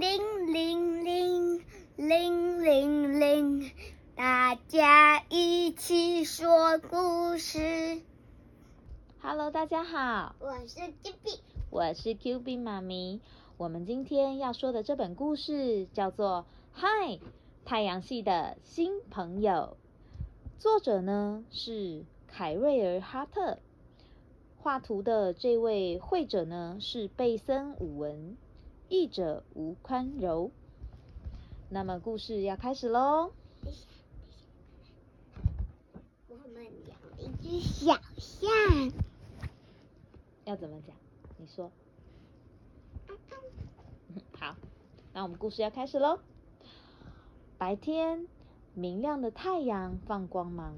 铃铃铃铃铃铃，大家一起说故事。Hello，大家好，我是 Q B，我是 Q B 妈咪。我们今天要说的这本故事叫做《嗨，太阳系的新朋友》，作者呢是凯瑞尔·哈特，画图的这位绘者呢是贝森·伍文，译者吴宽柔。那么故事要开始喽。我们养了一只小象。要怎么讲？你说。好，那我们故事要开始喽。白天，明亮的太阳放光芒；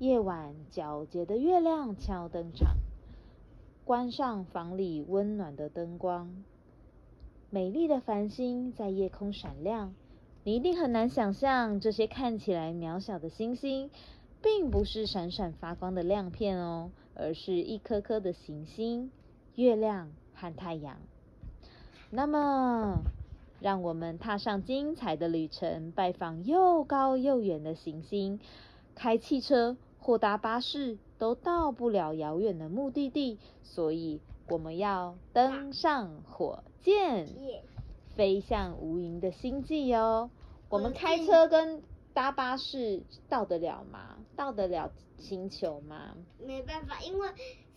夜晚，皎洁的月亮敲登场。关上房里温暖的灯光，美丽的繁星在夜空闪亮。你一定很难想象，这些看起来渺小的星星，并不是闪闪发光的亮片哦，而是一颗颗的行星、月亮和太阳。那么，让我们踏上精彩的旅程，拜访又高又远的行星，开汽车或搭巴士都到不了遥远的目的地，所以我们要登上火箭，飞向无垠的星际哦。我们开车跟搭巴士到得了吗？到得了星球吗？没办法，因为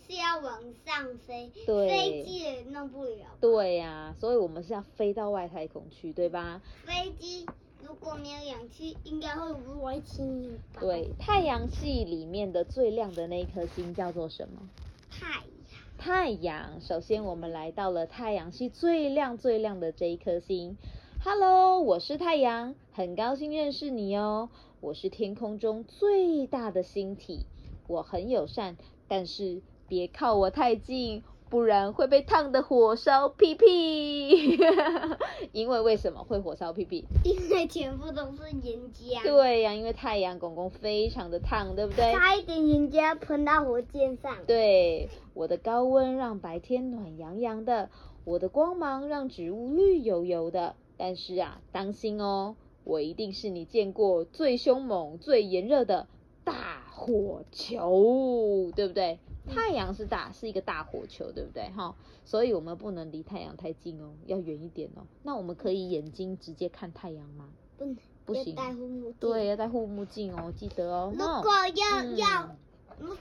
是要往上飞，对飞机也弄不了。对呀、所以我们是要飞到外太空去，对吧？飞机如果没有氧气，应该会不会轻吧？对，太阳系里面的最亮的那一颗星叫做什么？太阳。太阳。首先，我们来到了太阳系最亮最亮的这一颗星。Hello，我是太阳，很高兴认识你哦。我是天空中最大的星体，我很友善，但是别靠我太近，不然会被烫的火烧屁屁。因为为什么会火烧屁屁？因为全部都是岩浆。对呀、因为太阳公公非常的烫，对不对？差一点岩浆喷到火箭上。对，我的高温让白天暖洋洋的，我的光芒让植物绿油油的。但是啊，当心哦，我一定是你见过最凶猛、最炎热的大火球，对不对？太阳是大，是一个大火球，对不对？哈，所以我们不能离太阳太近哦，要远一点哦。那我们可以眼睛直接看太阳吗？不能，不行戴护目镜。对，。要戴护目镜哦，记得哦。如果要、嗯要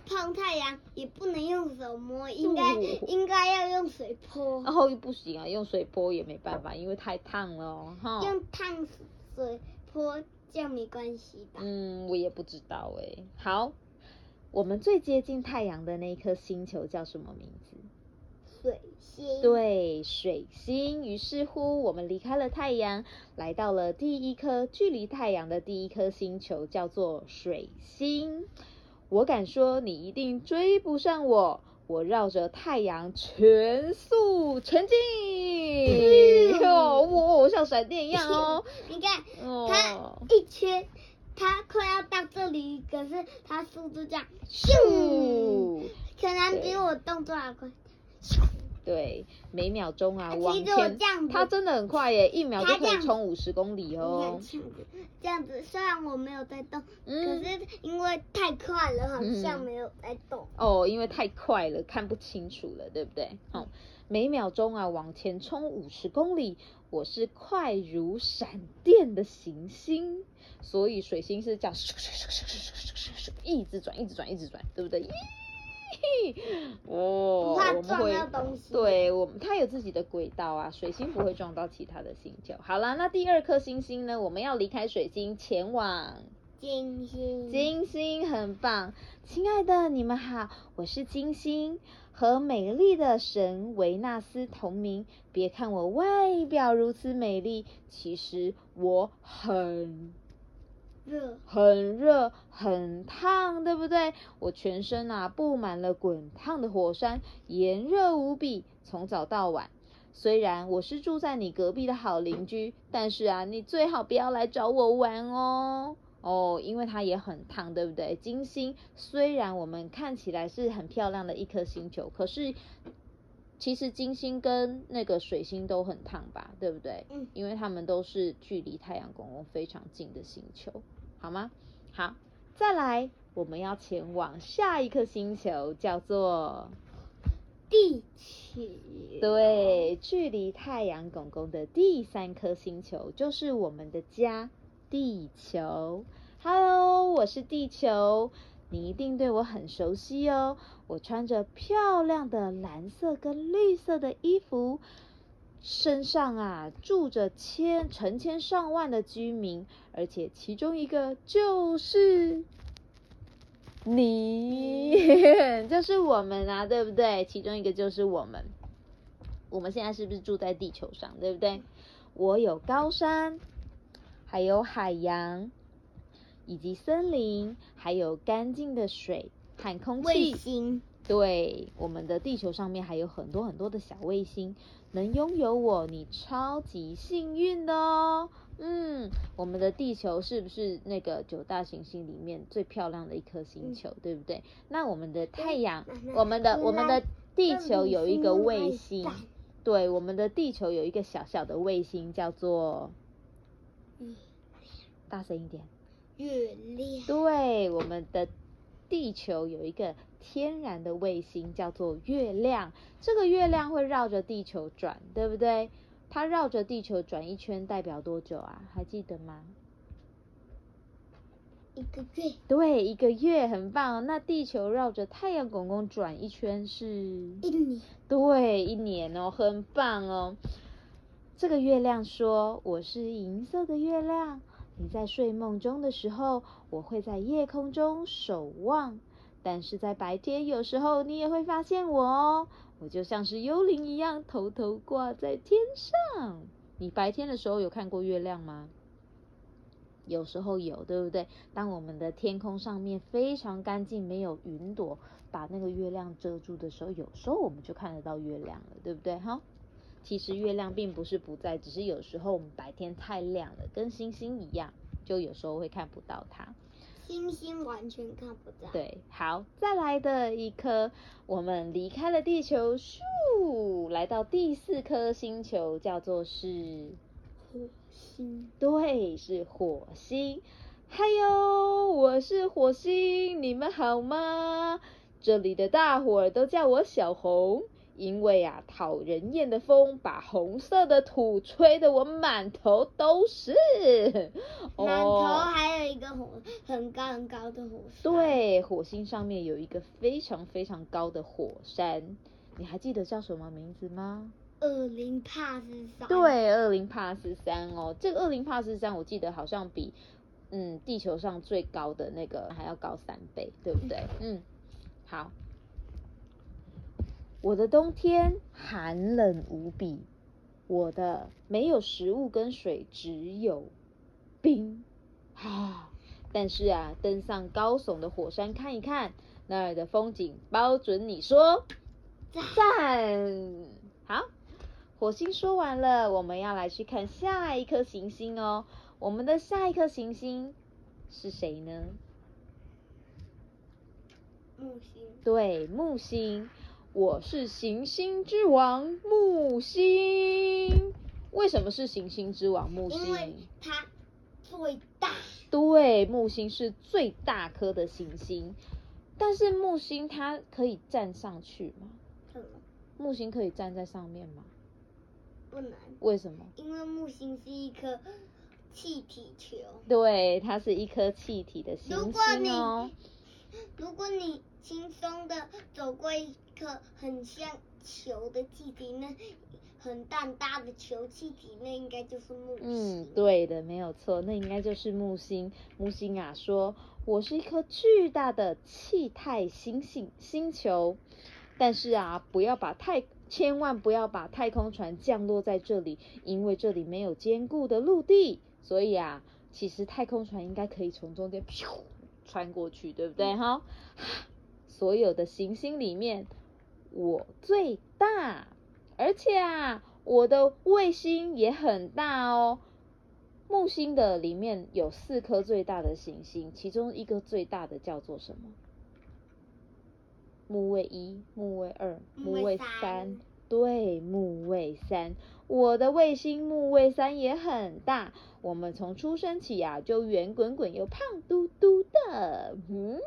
碰太阳，也不能用手摸，应该、哦应该要用水泼，然后不行啊，用水泼也没办法，因为太烫了哦，哈。用烫水泼，这样没关系吧？嗯，我也不知道哎。好，我们最接近太阳的那一颗星球叫什么名字？水星。。对，水星。于是乎，我们离开了太阳，来到了第一颗距离太阳的第一颗星球，叫做水星。我敢说，你一定追不上我。我绕着太阳全速前进，哦，哇，像闪电一样哦。你看，哦它一圈，它快要到这里，可是它速度这样，咻，咻，可能比我动作还快。对，每秒钟啊其往前它真的很快耶，一秒就可以冲五十公里哦。这样子，这样子，虽然我没有在动，嗯可是因为太快了，好像嗯没有在动。哦，因为太快了，看不清楚了，对不对？哦，每秒钟啊往前冲五十公里，我是快如闪电的行星，所以水星是这样一直转，一直转，一直转，对不对？咦哦，不怕我们会撞到东西。对我们，它有自己的轨道啊，水星不会撞到其他的星球。好啦，那第二颗星星呢？我们要离开水星，前往金星。金星，很棒。亲爱的，你们好，我是金星，和美丽的神维纳斯同名。别看我外表如此美丽，其实我很热。很热，很烫，对不对？我全身啊布满了滚烫的火山，炎热无比，从早到晚。虽然我是住在你隔壁的好邻居，但是啊，你最好不要来找我玩哦。哦，因为它也很烫，对不对？金星虽然我们看起来是很漂亮的一颗星球，可是其实金星跟那个水星都很烫吧，对不对？嗯因为它们都是距离太阳公公非常近的星球，好吗？好，再来，我们要前往下一颗星球，叫做地球。对，距离太阳公公的第三颗星球就是我们的家——地球。Hello，我是地球，你一定对我很熟悉哦。我穿着漂亮的蓝色跟绿色的衣服，身上啊住着千成千上万的居民，而且其中一个就是你，就是我们啊，对不对？其中一个就是我们。我们现在是不是住在地球上，对不对？我有高山，还有海洋，以及森林，还有干净的水和空卫气。星，对，我们的地球上面还有很多很多的小卫星，能拥有我，你超级幸运的哦。嗯，我们的地球是不是那个九大行星里面最漂亮的一颗星球，对不对？那我们的太阳，我们的我们的地球有一个卫星，对，我们的地球有一个小小的卫星，叫做嗯，大声一点。月亮，对，我们的地球有一个天然的卫星，叫做月亮。这个月亮会绕着地球转，对不对？它绕着地球转一圈，代表多久啊？还记得吗？一个月，对，一个月，很棒。那地球绕着太阳公公转一圈是？一年，对，一年哦，很棒哦。这个月亮说：“我是银色的月亮，你在睡梦中的时候，我会在夜空中守望。但是在白天，有时候你也会发现我哦，我就像是幽灵一样，偷偷挂在天上。你白天的时候有看过月亮吗？有时候有，对不对？当我们的天空上面非常干净，没有云朵把那个月亮遮住的时候，有时候我们就看得到月亮了，对不对？哈，其实月亮并不是不在，只是有时候我们白天太亮了，跟星星一样，就有时候会看不到它。星星完全看不到。，对，好，再来的一颗，我们离开了地球，咻，来到第四颗星球，叫做是。火星，对，是火星。嗨哟，我是火星，你们好吗？这里的大伙儿都叫我小红，因为啊，讨人厌的风把红色的土吹得我满头都是。满头哦，还有一个火很高很高的火山。，对，火星上面有一个非常非常高的火山，你还记得叫什么名字吗？二零帕斯山。，对，二零帕斯山哦，这个二零帕斯山我记得好像比嗯地球上最高的那个还要高三倍，对不对？嗯，好。我的冬天寒冷无比，我的没有食物跟水，只有冰啊。但是啊，登上高耸的火山看一看，那儿的风景，包准你说赞。好，火星说完了，我们要来去看下一颗行星哦。我们的下一颗行星是谁呢？木星。对，木星。我是行星之王木星。为什么是行星之王木星因为星？它最大。对，木星是最大颗的行星，但是木星它可以站上去吗？木星可以站在上面吗？不能，为什么？因为木星是一颗气体球。对，它是一颗气体的行星如果你。如果你轻松的走过一颗很像球的气体，那很大大的球气体，那应该就是木星。嗯，。对的，没有错，那应该就是木星。木星啊，说我是一颗巨大的气态星星星球，但是啊，不要把太千万不要把太空船降落在这里，因为这里没有坚固的陆地，所以啊，其实太空船应该可以从中间咻穿过去，对不对？哈、所有的行星里面，我最大，而且啊，我的卫星也很大哦。木星的里面有四颗最大的行星，其中一个最大的叫做什么？木卫一、木卫二、木卫三三，对，木卫三。我的卫星木卫三也很大，我们从出生起呀就圆滚滚又胖嘟嘟的，嗯，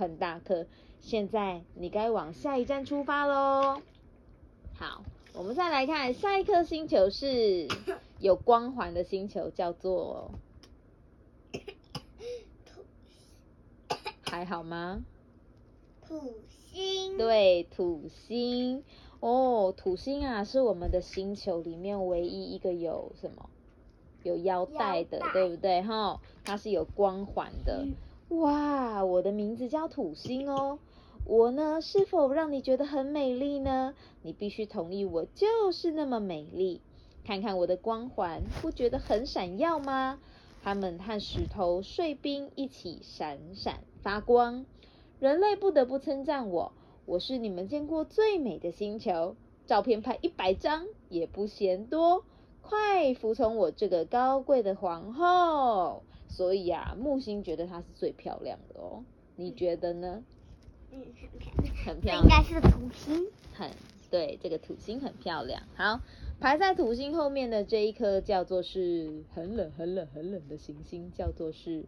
很大颗。现在你该往下一站出发喽。好，我们再来看下一颗星球是 有光环的星球，叫做还好吗？土星。对，土星。哦，土星啊，是我们的星球里面唯一一个有什么有腰带的，对不对？哈，它是有光环的。哇，我的名字叫土星哦。我呢，是否让你觉得很美丽呢？你必须同意，我就是那么美丽。看看我的光环，不觉得很闪耀吗？它们和石头、碎冰一起闪闪发光。人类不得不称赞我。我是你们见过最美的星球，照片拍一百张也不嫌多。快服从我这个高贵的皇后！所以啊，木星觉得它是最漂亮的哦，你觉得呢？嗯，很漂亮。应该是土星。很对，这个土星很漂亮。好，排在土星后面的这一颗叫做是很冷、很冷、很冷的行星，叫做是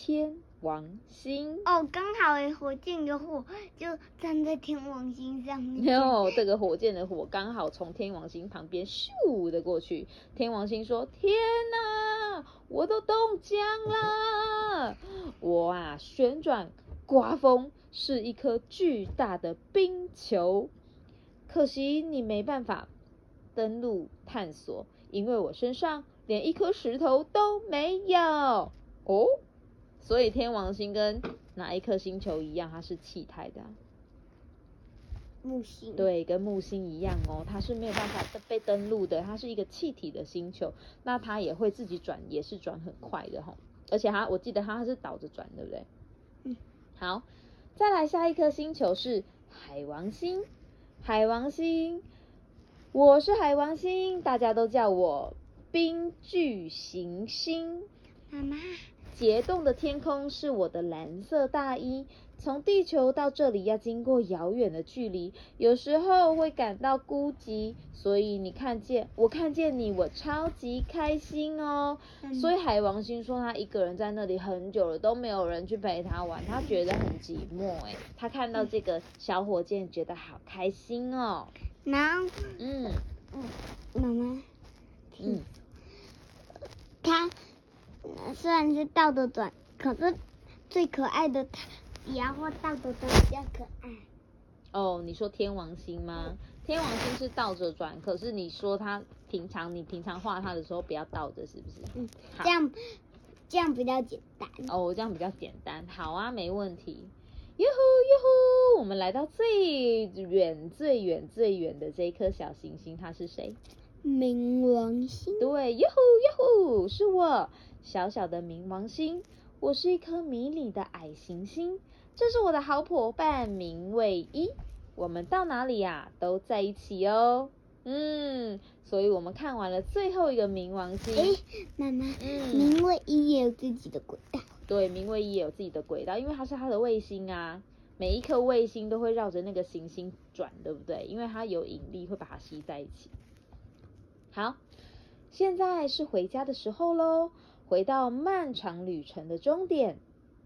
天。王星哦，刚好诶，火箭的火就站在天王星上面。有这个火箭的火刚好从天王星旁边咻的过去。天王星说：“天哪，我都冻僵了！我啊，旋转刮风是一颗巨大的冰球。可惜你没办法登陆探索，因为我身上连一颗石头都没有。”哦。所以天王星跟哪一颗星球一样？它是气态的。木星。对，跟木星一样哦，它是没有办法被登陆的，它是一个气体的星球。那它也会自己转，也是转很快的哈。而且它，我记得它是倒着转，对不对？嗯。好，再来下一颗星球是海王星。海王星，我是海王星，大家都叫我冰巨行星。妈妈。结冻的天空是我的蓝色大衣。从地球到这里要经过遥远的距离，有时候会感到孤寂。所以你看见我看见你，我超级开心哦。所以海王星说他一个人在那里很久了，都没有人去陪他玩，他觉得很寂寞。哎，他看到这个小火箭，觉得好开心哦。然后，嗯嗯，妈妈，嗯，他。虽然是倒着转，可是最可爱的它也会倒着转比较可爱。哦，你说天王星吗？天王星是倒着转，可是你说它平常你平常画它的时候不要倒着，是不是？嗯，这样这样比较简单。哦，这样比较简单。好啊，没问题。哟呼哟呼，我们来到最远最远最远的这一颗小行星，它是谁？冥王星。对，哟呼哟呼，是我。小小的冥王星，我是一颗迷你的矮行星。这是我的好伙伴明卫一，我们到哪里呀都在一起哦。嗯，所以我们看完了最后一个冥王星。哎，妈妈，嗯，冥卫一也有自己的轨道。对，冥卫一也有自己的轨道，因为它是它的卫星啊。每一颗卫星都会绕着那个行星转，对不对？因为它有引力，会把它吸在一起。好，现在是回家的时候喽。回到漫长旅程的终点，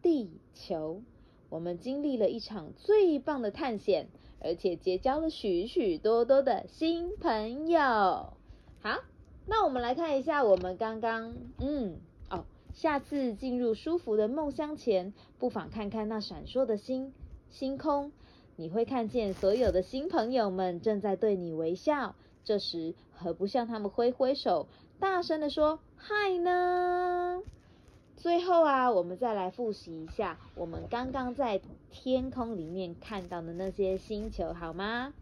地球，我们经历了一场最棒的探险，而且结交了许许多多的新朋友。好，那我们来看一下，我们刚刚，嗯，哦，下次进入舒服的梦乡前，不妨看看那闪烁的星星空，你会看见所有的新朋友们正在对你微笑。这时，何不向他们挥挥手？大声的说嗨呢！最后啊，我们再来复习一下我们刚刚在天空里面看到的那些星球，好吗？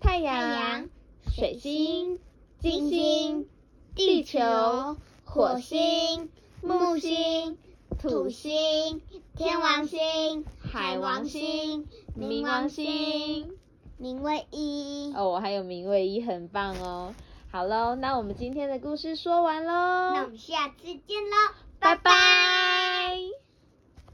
太阳、水星、金星、地球、火星、木星、土星、天王星、海王星、冥王星、冥卫一。哦，还有冥卫一，很棒哦。好喽，那我们今天的故事说完喽，那我们下次见喽，拜拜。